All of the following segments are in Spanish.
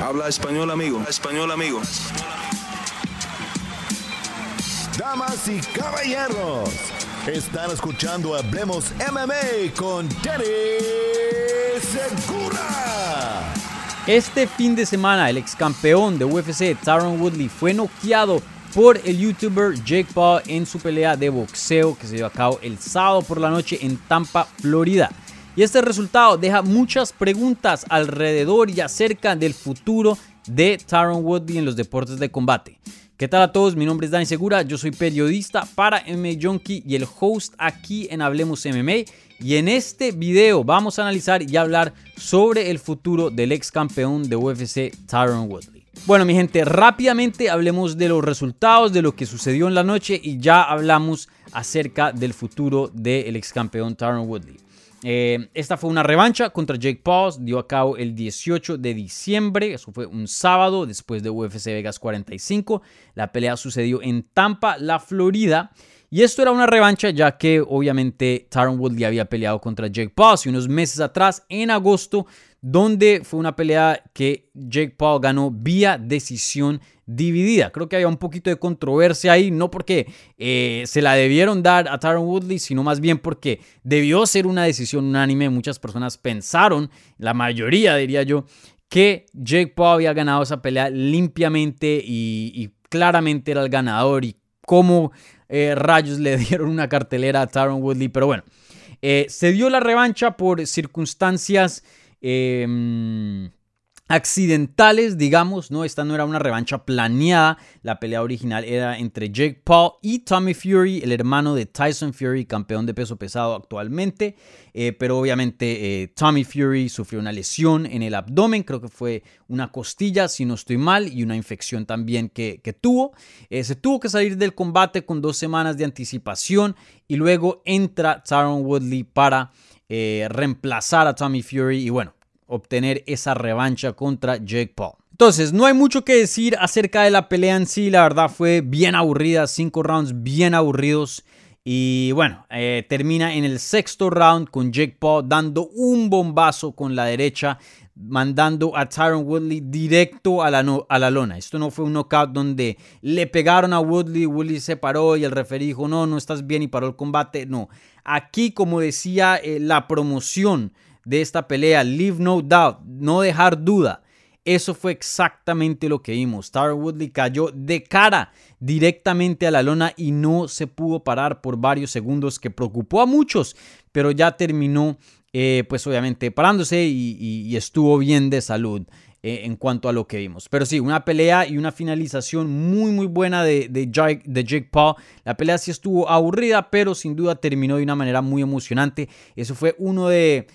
Habla español, amigo. Español, amigo. Damas y caballeros, están escuchando Hablemos MMA con Danny Segura. Este fin de semana, el ex campeón de UFC, Tyron Woodley, fue noqueado por el youtuber Jake Paul en su pelea de boxeo que se dio a cabo el sábado por la noche en Tampa, Florida. Y este resultado deja muchas preguntas alrededor y acerca del futuro de Tyron Woodley en los deportes de combate. ¿Qué tal a todos? Mi nombre es Dani Segura, yo soy periodista para MMA Junkie y el host aquí en Hablemos MMA. Y en este video vamos a analizar y hablar sobre el futuro del ex campeón de UFC, Tyron Woodley. Bueno, mi gente, rápidamente hablemos de los resultados, de lo que sucedió en la noche y ya hablamos acerca del futuro del ex campeón Tyron Woodley. Eh, esta fue una revancha contra Jake Paul, dio a cabo el 18 de diciembre, eso fue un sábado después de UFC Vegas 45. La pelea sucedió en Tampa, la Florida. Y esto era una revancha ya que obviamente Tyron Woodley había peleado contra Jake Paul hace unos meses atrás, en agosto, donde fue una pelea que Jake Paul ganó vía decisión dividida. Creo que había un poquito de controversia ahí, no porque eh, se la debieron dar a Tyron Woodley, sino más bien porque debió ser una decisión unánime. Muchas personas pensaron, la mayoría diría yo, que Jake Paul había ganado esa pelea limpiamente y, claramente era el ganador y cómo eh, rayos le dieron una cartelera a Tyron Woodley. Pero bueno, eh, se dio la revancha por circunstancias accidentales, digamos, ¿no? Esta no era una revancha planeada. La pelea original era entre Jake Paul y Tommy Fury, el hermano de Tyson Fury, campeón de peso pesado actualmente. Eh, pero obviamente eh, Tommy Fury sufrió una lesión en el abdomen, creo que fue una costilla, si no estoy mal, y una infección también que, tuvo. Eh, se tuvo que salir del combate con dos semanas de anticipación y luego entra Tyron Woodley para reemplazar a Tommy Fury. Y bueno, obtener esa revancha contra Jake Paul. Entonces, no hay mucho que decir acerca de la pelea en sí, la verdad fue bien aburrida, cinco rounds bien aburridos. Y bueno, eh, termina en el sexto round con Jake Paul dando un bombazo con la derecha, mandando a Tyron Woodley directo a la, a la lona. Esto no fue un knockout donde le pegaron a Woodley, Woodley se paró y el referee dijo, no, no estás bien y paró el combate. No, aquí como decía eh, la promoción de esta pelea, leave no doubt, no dejar duda. Eso fue exactamente lo que vimos. Tyron Woodley cayó de cara directamente a la lona y no se pudo parar por varios segundos, que preocupó a muchos, pero ya terminó, eh, pues obviamente, parándose y, estuvo bien de salud. Eh, en cuanto a lo que vimos. Pero sí, una pelea y una finalización muy muy buena de, de, Jake, de Jake Paul. La pelea sí estuvo aburrida, pero sin duda terminó de una manera muy emocionante. Eso fue uno de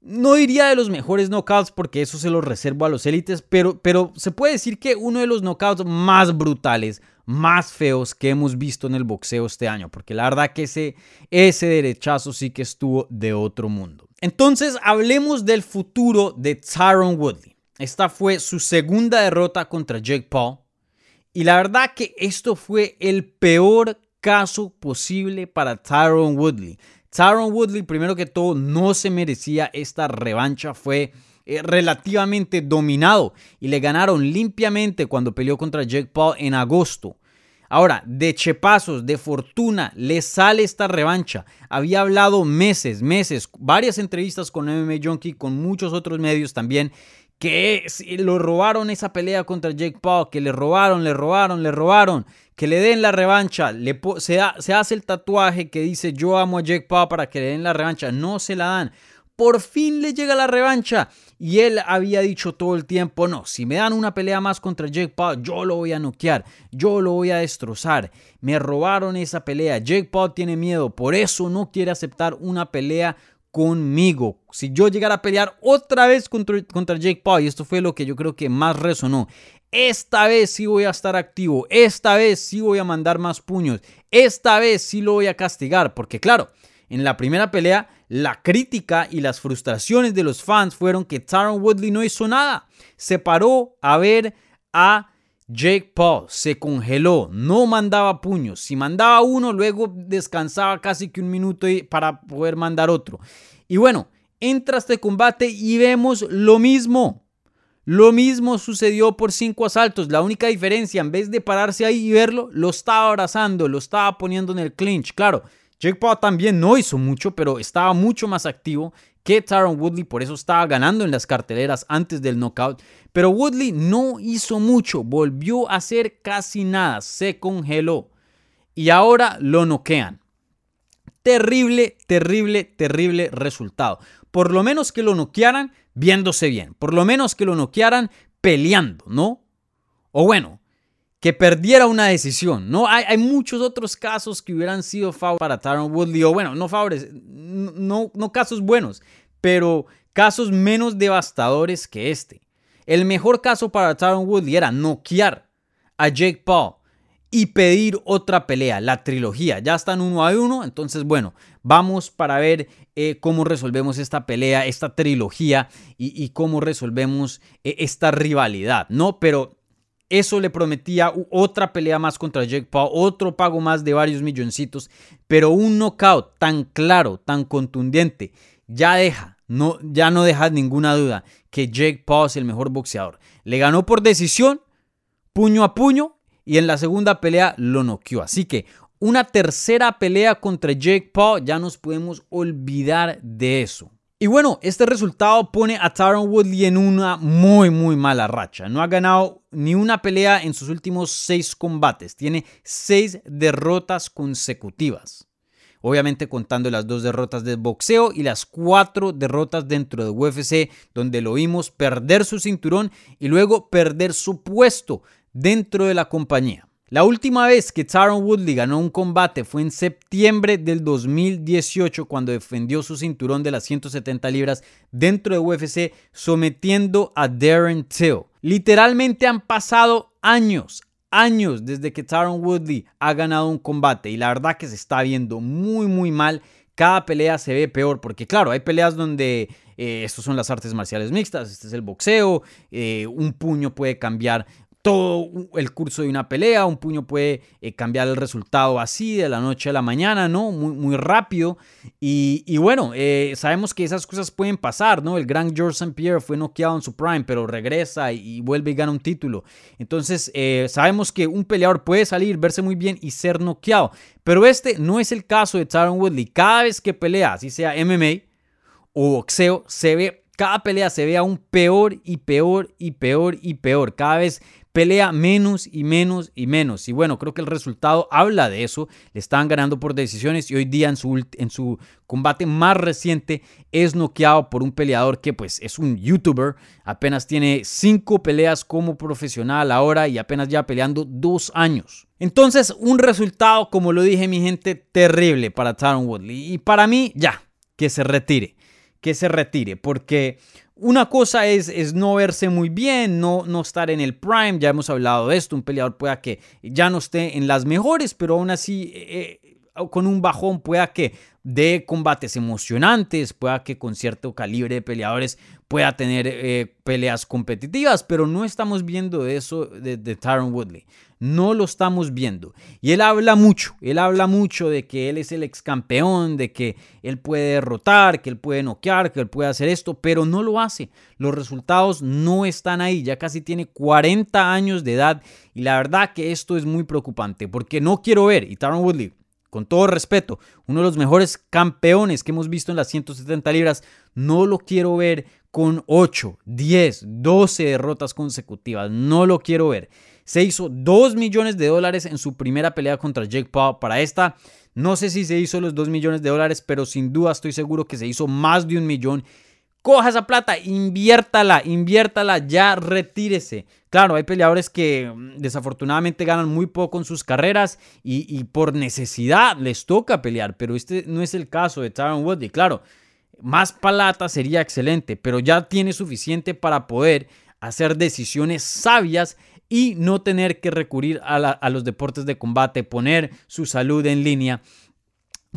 no diría de los mejores knockouts porque eso se lo reservo a los élites, pero, pero se puede decir que uno de los knockouts más brutales, más feos que hemos visto en el boxeo este año, porque la verdad que ese, ese derechazo sí que estuvo de otro mundo. Entonces hablemos del futuro de Tyron Woodley. Esta fue su segunda derrota contra Jake Paul. Y la verdad que esto fue el peor caso posible para Tyron Woodley. Tyron Woodley, primero que todo, no se merecía esta revancha. Fue eh, relativamente dominado y le ganaron limpiamente cuando peleó contra Jake Paul en agosto. Ahora, de chepazos, de fortuna, le sale esta revancha. Había hablado meses, meses, varias entrevistas con MMA Junkie, con muchos otros medios también, que lo robaron esa pelea contra Jake Paul, que le robaron, le robaron, le robaron, que le den la revancha, se, hace el tatuaje que dice yo amo a Jake Paul para que le den la revancha, no se la dan. Por fin le llega la revancha y él había dicho todo el tiempo, no, si me dan una pelea más contra Jake Paul, yo lo voy a noquear, yo lo voy a destrozar. Me robaron esa pelea, Jake Paul tiene miedo, por eso no quiere aceptar una pelea conmigo. Si yo llegara a pelear otra vez contra, contra Jake Paul, y esto fue lo que yo creo que más resonó, esta vez sí voy a estar activo, esta vez sí voy a mandar más puños, esta vez sí lo voy a castigar, porque claro, en la primera pelea la crítica y las frustraciones de los fans fueron que Tyron Woodley no hizo nada, se paró a ver a Jake Paul se congeló, no mandaba puños. Si mandaba uno, luego descansaba casi que un minuto para poder mandar otro. Y bueno, entra este combate y vemos lo mismo. Lo mismo sucedió por cinco asaltos. La única diferencia, en vez de pararse ahí y verlo, lo estaba abrazando, lo estaba poniendo en el clinch. Claro, Jake Paul también no hizo mucho, pero estaba mucho más activo que Tyron Woodley, por eso estaba ganando en las carteleras antes del knockout. Pero Woodley no hizo mucho, volvió a hacer casi nada, se congeló. Y ahora lo noquean. Terrible, terrible, terrible resultado. Por lo menos que lo noquearan viéndose bien. Por lo menos que lo noquearan peleando, ¿no? O bueno, que perdiera una decisión, ¿no? Hay, hay muchos otros casos que hubieran sido favores para Tyron Woodley, o bueno, no favores, no, no casos buenos, pero casos menos devastadores que este. El mejor caso para Tyron Woodley era noquear a Jake Paul y pedir otra pelea, la trilogía. Ya están uno a uno, entonces bueno, vamos para ver eh, cómo resolvemos esta pelea, esta trilogía y, cómo resolvemos eh, esta rivalidad, ¿no? Pero eso le prometía otra pelea más contra Jake Paul, otro pago más de varios milloncitos, pero un knockout tan claro, tan contundente, ya deja, no, ya no deja ninguna duda que Jake Paul es el mejor boxeador. Le ganó por decisión, puño a puño, y en la segunda pelea lo noqueó. Así que una tercera pelea contra Jake Paul, ya nos podemos olvidar de eso. Y bueno, este resultado pone a Tyron Woodley en una muy, muy mala racha. No ha ganado ni una pelea en sus últimos seis combates. Tiene seis derrotas consecutivas. Obviamente contando las dos derrotas de boxeo y las cuatro derrotas dentro de UFC, donde lo vimos perder su cinturón y luego perder su puesto dentro de la compañía. La última vez que Tyron Woodley ganó un combate fue en septiembre del 2018 cuando defendió su cinturón de las 170 libras dentro de UFC sometiendo a Darren Till. Literalmente han pasado años, años desde que Tyron Woodley ha ganado un combate y la verdad que se está viendo muy muy mal. Cada pelea se ve peor porque claro, hay peleas donde eh, estos son las artes marciales mixtas, este es el boxeo, eh, un puño puede cambiar todo el curso de una pelea, un puño puede eh, cambiar el resultado así de la noche a la mañana, ¿no? Muy, muy rápido. Y, bueno, eh, sabemos que esas cosas pueden pasar, ¿no? El gran George St. Pierre fue noqueado en su prime, pero regresa y, vuelve y gana un título. Entonces, eh, sabemos que un peleador puede salir, verse muy bien y ser noqueado. Pero este no es el caso de Tyron Woodley. Cada vez que pelea, así sea MMA o boxeo, se ve cada pelea se ve aún peor y peor y peor y peor. Cada vez pelea menos y menos y menos. Y bueno, creo que el resultado habla de eso. Le están ganando por decisiones y hoy día en su, en su combate más reciente es noqueado por un peleador que pues es un youtuber. Apenas tiene cinco peleas como profesional ahora y apenas ya peleando dos años. Entonces, un resultado, como lo dije mi gente, terrible para Tyron Woodley. Y para mí, ya, que se retire. Que se retire. Porque una cosa es, es, no verse muy bien, no, no estar en el prime, ya hemos hablado de esto, un peleador pueda que ya no esté en las mejores, pero aún así eh, eh, con un bajón pueda que dé combates emocionantes, pueda que con cierto calibre de peleadores pueda tener eh, peleas competitivas, pero no estamos viendo eso de, de Tyron Woodley no lo estamos viendo. Y él habla mucho, él habla mucho de que él es el ex campeón, de que él puede derrotar, que él puede noquear, que él puede hacer esto, pero no lo hace. Los resultados no están ahí, ya casi tiene 40 años de edad y la verdad que esto es muy preocupante porque no quiero ver, y Taron Woodley, con todo respeto, uno de los mejores campeones que hemos visto en las 170 libras, no lo quiero ver con 8, 10, 12 derrotas consecutivas, no lo quiero ver se hizo 2 millones de dólares en su primera pelea contra Jake Paul. Para esta, no sé si se hizo los 2 millones de dólares, pero sin duda estoy seguro que se hizo más de un millón. Coja esa plata, inviértala, inviértala, ya retírese. Claro, hay peleadores que mm, desafortunadamente ganan muy poco en sus carreras y, por necesidad les toca pelear, pero este no es el caso de Tyron Woodley. Claro, más plata sería excelente, pero ya tiene suficiente para poder hacer decisiones sabias y no tener que recurrir a, los deportes de combate, poner su salud en línea,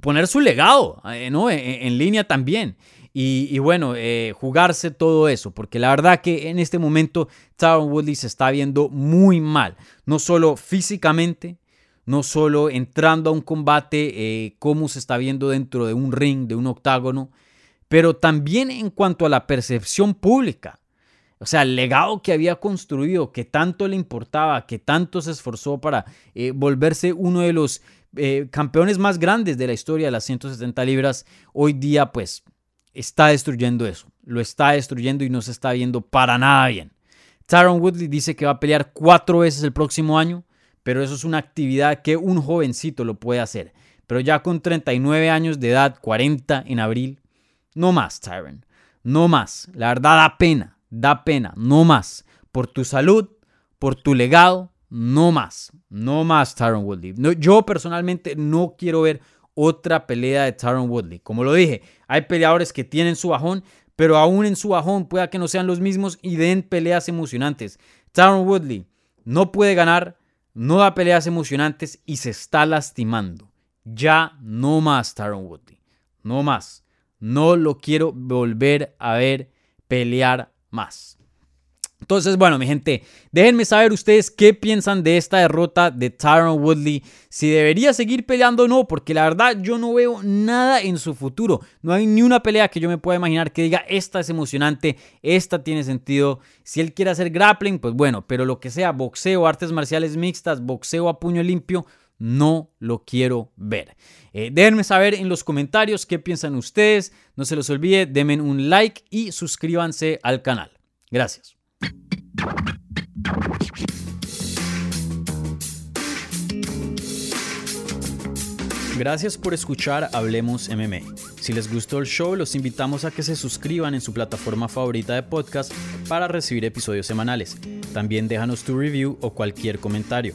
poner su legado eh. E, e, en, línea también. Y, bueno, eh, jugarse todo eso, porque la verdad que en este momento Tyron Woodley se está viendo muy mal, no solo físicamente, no solo entrando a un combate, eh, cómo se está viendo dentro de un ring, de un octágono, pero también en cuanto a la percepción pública. O sea, el legado que había construido, que tanto le importaba, que tanto se esforzó para eh, volverse uno de los eh, campeones más grandes de la historia de las 170 libras, hoy día pues está destruyendo eso. Lo está destruyendo y no se está viendo para nada bien. Tyron Woodley dice que va a pelear cuatro veces el próximo año, pero eso es una actividad que un jovencito lo puede hacer. Pero ya con 39 años de edad, 40 en abril, no más, Tyron. No más. La verdad da pena da pena, no más. Por tu salud, por tu legado, no más. No más Tyron Woodley. yo personalmente no quiero ver otra pelea de Tyron Woodley. Como lo dije, hay peleadores que tienen su bajón, pero aún en su bajón pueda que no sean los mismos y den peleas emocionantes. Tyron Woodley no puede ganar, no da peleas emocionantes y se está lastimando. Ya no más Tyron Woodley. No más. No lo quiero volver a ver pelear más. Entonces, bueno, mi gente, déjenme saber ustedes qué piensan de esta derrota de Tyron Woodley. Si debería seguir peleando o no, porque la verdad yo no veo nada en su futuro. No hay ni una pelea que yo me pueda imaginar que diga, esta es emocionante, esta tiene sentido. Si él quiere hacer grappling, pues bueno, pero lo que sea, boxeo, artes marciales mixtas, boxeo a puño limpio, no lo quiero ver. Eh, déjenme saber en los comentarios qué piensan ustedes. No se los olvide, denme un like y suscríbanse al canal. Gracias. Gracias por escuchar Hablemos MMA. Si les gustó el show, los invitamos a que se suscriban en su plataforma favorita de podcast para recibir episodios semanales. También déjanos tu review o cualquier comentario.